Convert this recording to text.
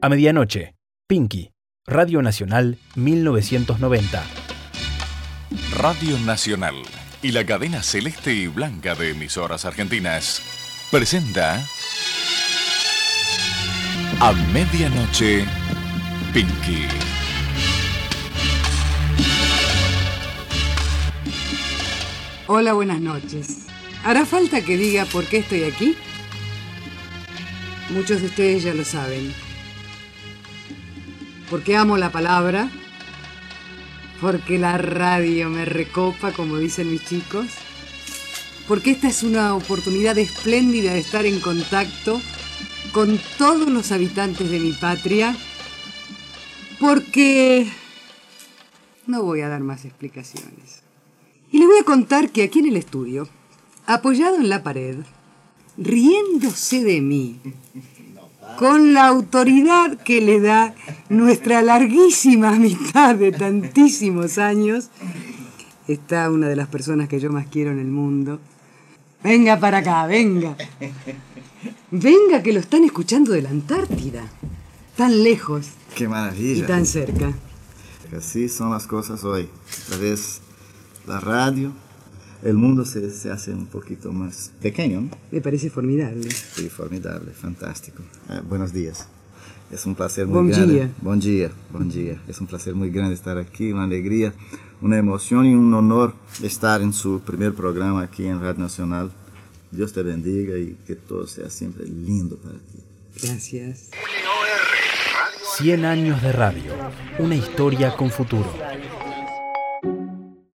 A medianoche, Pinky, Radio Nacional 1990. Radio Nacional y la cadena celeste y blanca de emisoras argentinas presenta A medianoche, Pinky. Hola, buenas noches. ¿Hará falta que diga por qué estoy aquí? Muchos de ustedes ya lo saben. Porque amo la palabra. Porque la radio me recopa, como dicen mis chicos. Porque esta es una oportunidad espléndida de estar en contacto con todos los habitantes de mi patria. Porque... No voy a dar más explicaciones. Y les voy a contar que aquí en el estudio, apoyado en la pared, riéndose de mí, con la autoridad que le da nuestra larguísima amistad de tantísimos años, está una de las personas que yo más quiero en el mundo. Venga para acá, venga. Venga que lo están escuchando de la Antártida. Tan lejos Qué maravilla. y tan cerca. Así son las cosas hoy. A través la radio, el mundo se, se hace un poquito más pequeño. ¿no? Me parece formidable. Sí, formidable, fantástico. Eh, buenos días. Es un placer muy Bom grande. dia. Bom día, bom día. Es un placer muy grande estar aquí, una alegría, una emoción y un honor estar en su primer programa aquí en Radio Nacional. Dios te bendiga y que todo sea siempre lindo para ti. Gracias. 100 años de radio. Una historia con futuro.